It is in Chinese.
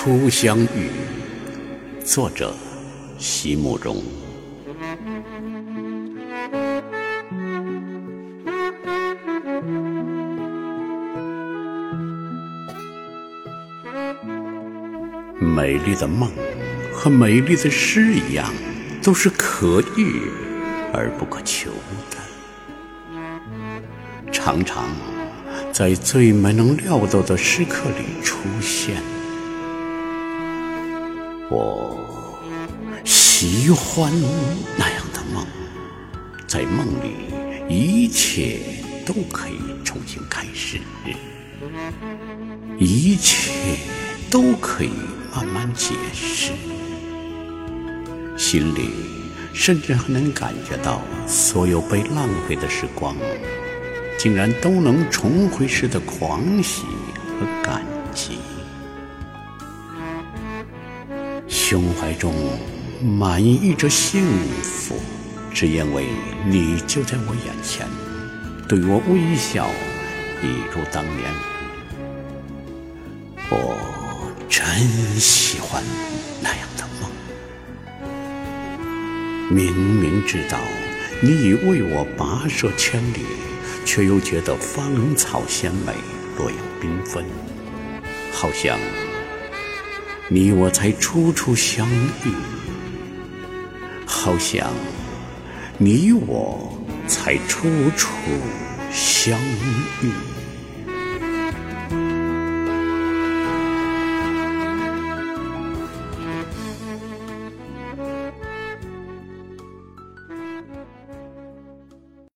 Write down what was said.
初相遇，作者席慕容。美丽的梦和美丽的诗一样，都是可遇而不可求的，常常在最没能料到的时刻里出现。我喜欢那样的梦，在梦里一切都可以重新开始，一切都可以慢慢解释，心里甚至还能感觉到所有被浪费的时光，竟然都能重回时的狂喜和感激。胸怀中满溢着幸福，只因为你就在我眼前，对我微笑，一如当年。我真喜欢那样的梦，明明知道你已为我跋涉千里，却又觉得芳草鲜美，落叶缤纷，好像。你我才初初相遇，好像你我才初初相遇。